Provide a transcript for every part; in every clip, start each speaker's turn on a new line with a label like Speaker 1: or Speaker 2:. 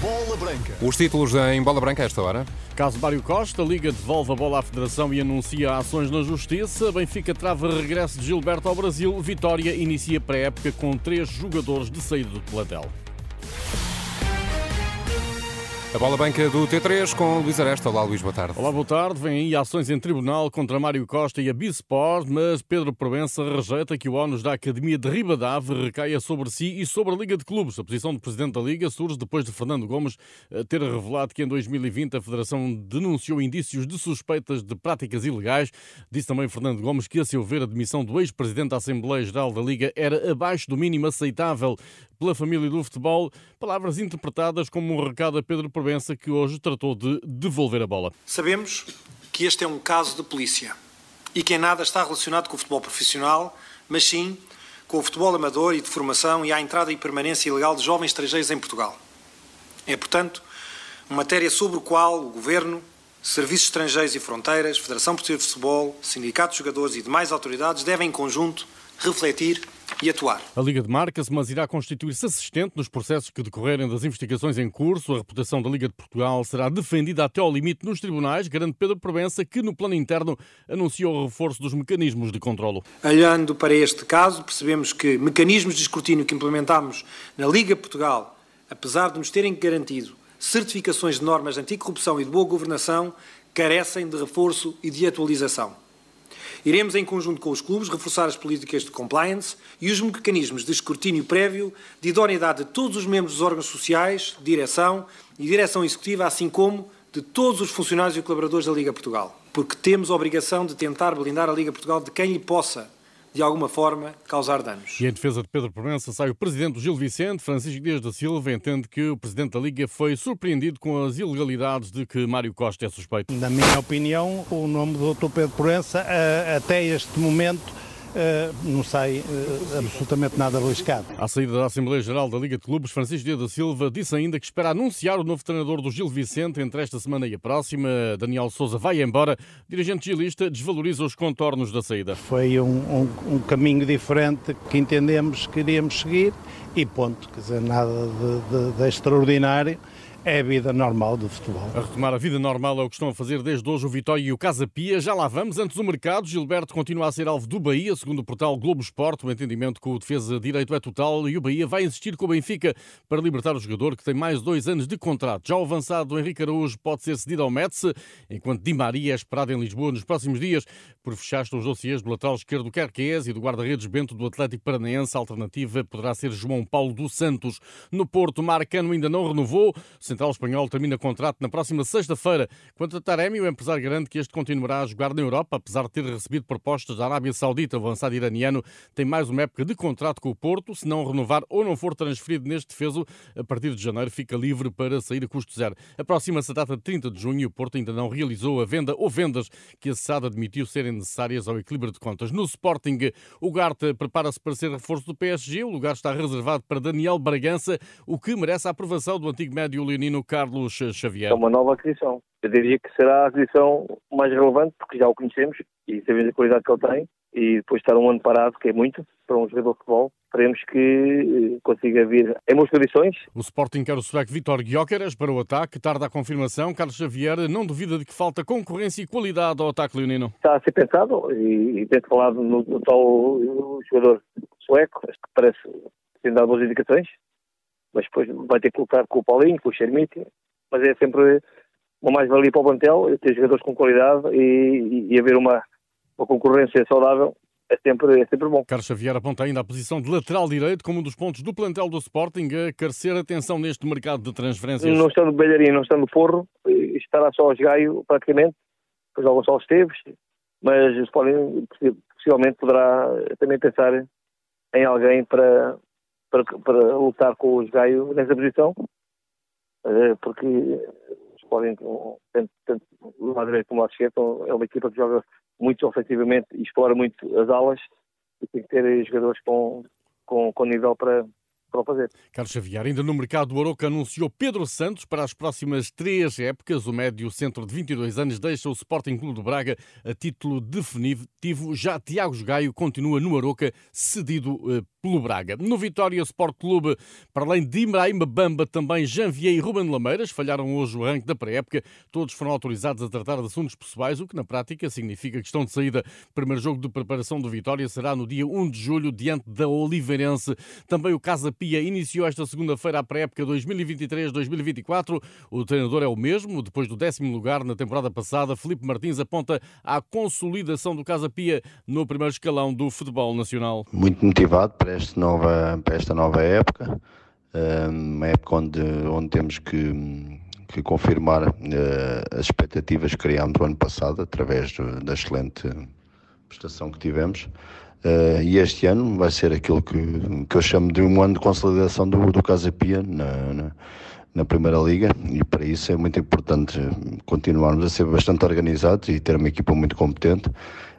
Speaker 1: Bola Branca.
Speaker 2: Os títulos em Bola Branca a esta hora.
Speaker 3: Caso Mário Costa, Liga devolve a bola à Federação e anuncia ações na Justiça. Benfica trava regresso de Gilberto ao Brasil. Vitória inicia pré-época com três jogadores de saída do plantel.
Speaker 2: A bola banca do T3 com Luís Aresta. Olá, Luís, boa tarde.
Speaker 3: Olá, boa tarde. Vêm aí ações em tribunal contra Mário Costa e a Bisport, mas Pedro Provença rejeita que o ónus da Academia de Ribadave recaia sobre si e sobre a Liga de Clubes. A posição do Presidente da Liga surge depois de Fernando Gomes eh, ter revelado que em 2020 a Federação denunciou indícios de suspeitas de práticas ilegais. Disse também Fernando Gomes que, a seu ver, a demissão do ex-presidente da Assembleia Geral da Liga era abaixo do mínimo aceitável pela família do futebol. Palavras interpretadas como um recado a Pedro Provença, que hoje tratou de devolver a bola.
Speaker 4: Sabemos que este é um caso de polícia e que em nada está relacionado com o futebol profissional, mas sim com o futebol amador e de formação e à entrada e permanência ilegal de jovens estrangeiros em Portugal. É, portanto, uma matéria sobre o qual o Governo, Serviços Estrangeiros e Fronteiras, Federação Portuguesa de Futebol, Sindicatos de Jogadores e demais autoridades devem em conjunto refletir e atuar.
Speaker 3: A Liga demarca-se, mas irá constituir-se assistente nos processos que decorrerem das investigações em curso. A reputação da Liga de Portugal será defendida até ao limite nos tribunais, garante Pedro Provença, que no plano interno anunciou o reforço dos mecanismos de controlo.
Speaker 4: Olhando para este caso, percebemos que mecanismos de escrutínio que implementámos na Liga Portugal, apesar de nos terem garantido certificações de normas de anticorrupção e de boa governação, carecem de reforço e de atualização. Iremos, em conjunto com os clubes, reforçar as políticas de compliance e os mecanismos de escrutínio prévio de idoneidade de todos os membros dos órgãos sociais, direção e direção executiva, assim como de todos os funcionários e colaboradores da Liga Portugal. Porque temos a obrigação de tentar blindar a Liga Portugal de quem lhe possa de alguma forma, causar danos.
Speaker 3: E em defesa de Pedro Provença sai o presidente do Gil Vicente, Francisco Dias da Silva, entende que o presidente da Liga foi surpreendido com as ilegalidades de que Mário Costa é suspeito.
Speaker 5: Na minha opinião, o nome do Dr. Pedro Provença, até este momento, não sai uh, absolutamente nada arriscado.
Speaker 3: À saída da Assembleia Geral da Liga de Clubes, Francisco Dias da Silva disse ainda que espera anunciar o novo treinador do Gil Vicente entre esta semana e a próxima. Daniel Souza vai embora. O dirigente gilista desvaloriza os contornos da saída.
Speaker 5: Foi um, um, um caminho diferente que entendemos que iríamos seguir e ponto. Quer dizer, nada de, de, de extraordinário é a vida normal do futebol.
Speaker 3: A retomar a vida normal é o que estão a fazer desde hoje o Vitória e o Casa Pia. Já lá vamos. Antes do mercado, Gilberto continua a ser alvo do Bahia, segundo o portal Globo Esporte. O entendimento com o defesa de direito é total e o Bahia vai insistir com o Benfica para libertar o jogador que tem mais dois anos de contrato. Já o avançado Henrique Araújo pode ser cedido ao Metz, enquanto Di Maria é esperado em Lisboa nos próximos dias. Por fechar os dossiês do lateral esquerdo do Carqués e do guarda-redes Bento do Atlético Paranaense. A alternativa poderá ser João Paulo dos Santos. No Porto, Marcano ainda não renovou. Central espanhol termina contrato na próxima sexta-feira. Quanto a Taremi, o empresário garante que este continuará a jogar na Europa, apesar de ter recebido propostas da Arábia Saudita. O avançado iraniano tem mais uma época de contrato com o Porto. Se não renovar ou não for transferido neste defeso, a partir de janeiro fica livre para sair a custo zero. Aproxima-se a data de 30 de junho e o Porto ainda não realizou a venda ou vendas que a SAD admitiu serem necessárias ao equilíbrio de contas. No Sporting, o Garta prepara-se para ser reforço do PSG. O lugar está reservado para Daniel Bragança, o que merece a aprovação do antigo médio leonino Carlos Xavier?
Speaker 6: É uma nova aquisição. Eu diria que será a aquisição mais relevante, porque já o conhecemos e sabemos a qualidade que ele tem. E depois de estar um ano parado, que é muito, para um jogador de futebol, esperemos que eh, consiga vir em boas condições.
Speaker 3: O Sporting quer o sueco Vitor Gyökeres para o ataque, tarda a confirmação. Carlos Xavier não duvida de que falta concorrência e qualidade ao ataque leonino.
Speaker 6: Está a ser pensado e, e tem falado no, no tal jogador sueco, que parece ter dado boas indicações, mas depois vai ter que lutar com o Paulinho, com o Xermiti, mas é sempre uma mais-valia para o plantel ter jogadores com qualidade e, e, e haver uma, uma concorrência saudável é sempre, é sempre bom.
Speaker 3: Carlos Xavier aponta ainda a posição de lateral direito como um dos pontos do plantel do Sporting a carecer atenção neste mercado de transferências.
Speaker 6: Não estando Belharinho, não estando Porro, estará só aos Gaio praticamente, depois ao Gonçalo Esteves, mas o Sporting possivelmente poderá também pensar em alguém para, para, para lutar com os Gaio nessa posição eh, porque podem, tanto, tanto do direito como lado esquerdo, é uma equipa que joga muito ofensivamente e explora muito as alas e tem que ter jogadores com, com, com nível para, para o fazer.
Speaker 3: Carlos Xavier, ainda no mercado, o Aroca anunciou Pedro Santos para as próximas três épocas. O médio centro de 22 anos deixa o Sporting Clube de Braga a título definitivo. Já Tiago Gaio continua no Aroca, cedido eh, pelo Braga. No Vitória Sport Clube, para além de Ibrahim Bamba, também Janvier e Ruben Lameiras falharam hoje o ranking da pré-época. Todos foram autorizados a tratar de assuntos pessoais, o que na prática significa que estão de saída. O primeiro jogo de preparação do Vitória será no dia 1 de julho, diante da Oliveirense. Também o Casa Pia iniciou esta segunda-feira a pré-época 2023-2024. O treinador é o mesmo, depois do décimo lugar na temporada passada. Felipe Martins aponta à consolidação do Casa Pia no primeiro escalão do futebol nacional.
Speaker 1: Muito motivado para esta nova, para esta nova época, uma época onde, onde temos que, que confirmar eh, as expectativas que criámos no ano passado, através da excelente prestação que tivemos. Uh, e este ano vai ser aquilo que, que eu chamo de um ano de consolidação do, do Casa Pia na, na, na, Primeira Liga e para isso é muito importante continuarmos a ser bastante organizados e ter uma equipa muito competente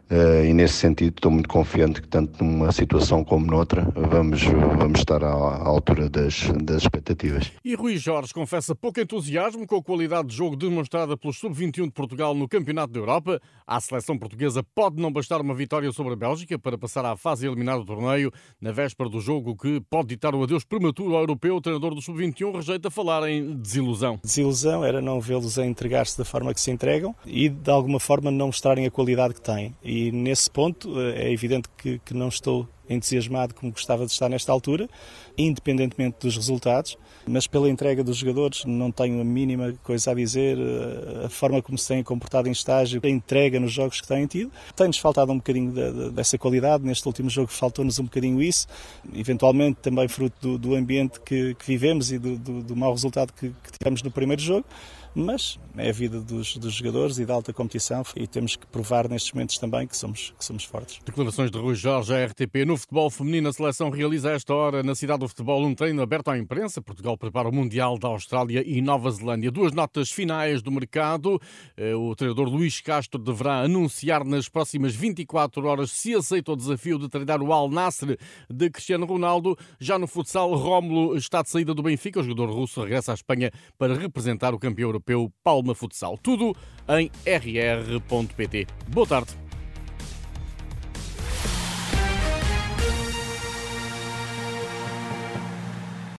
Speaker 1: e nesse sentido estou muito confiante que tanto numa situação como noutra vamos, vamos estar à, à altura das, das expectativas.
Speaker 3: E Rui Jorge confessa pouco entusiasmo com a qualidade de jogo demonstrada pelo Sub-21 de Portugal no Campeonato da Europa. À seleção portuguesa pode não bastar uma vitória sobre a Bélgica para passar à fase eliminar do torneio. Na véspera do jogo que pode ditar o adeus prematuro ao europeu, o treinador do Sub-21 rejeita falar em desilusão.
Speaker 7: Desilusão era não vê-los a entregar-se da forma que se entregam e de alguma forma não mostrarem a qualidade que têm. E e nesse ponto eh, é evidente que, que não estou entusiasmado como gostava de estar nesta altura, independentemente dos resultados, mas pela entrega dos jogadores não tenho a mínima coisa a dizer, eh, a forma como se têm comportado em estágio, a entrega nos jogos que têm tido. Tem-nos faltado um bocadinho de, de, dessa qualidade, neste último jogo faltou-nos um bocadinho isso, eventualmente também fruto do, do ambiente que, que, vivemos e do, do, do mau resultado que, que tivemos no primeiro jogo mas é a vida dos, dos, jogadores e da alta competição e temos que provar nestes momentos também que somos, que somos fortes.
Speaker 3: Declarações de Rui Jorge à RTP. No futebol feminino, a seleção realiza a esta hora na cidade do futebol um treino aberto à imprensa. Portugal prepara o Mundial da Austrália e Nova Zelândia. Duas notas finais do mercado. Eh, o treinador Luís Castro deverá anunciar nas próximas 24 horas se aceita o desafio de treinar o Al Nasser de Cristiano Ronaldo. Já no futsal, Rómulo está de saída do Benfica. O jogador russo regressa à Espanha para representar o campeão europeu Palma Futsal. Tudo em rr.pt. Boa tarde.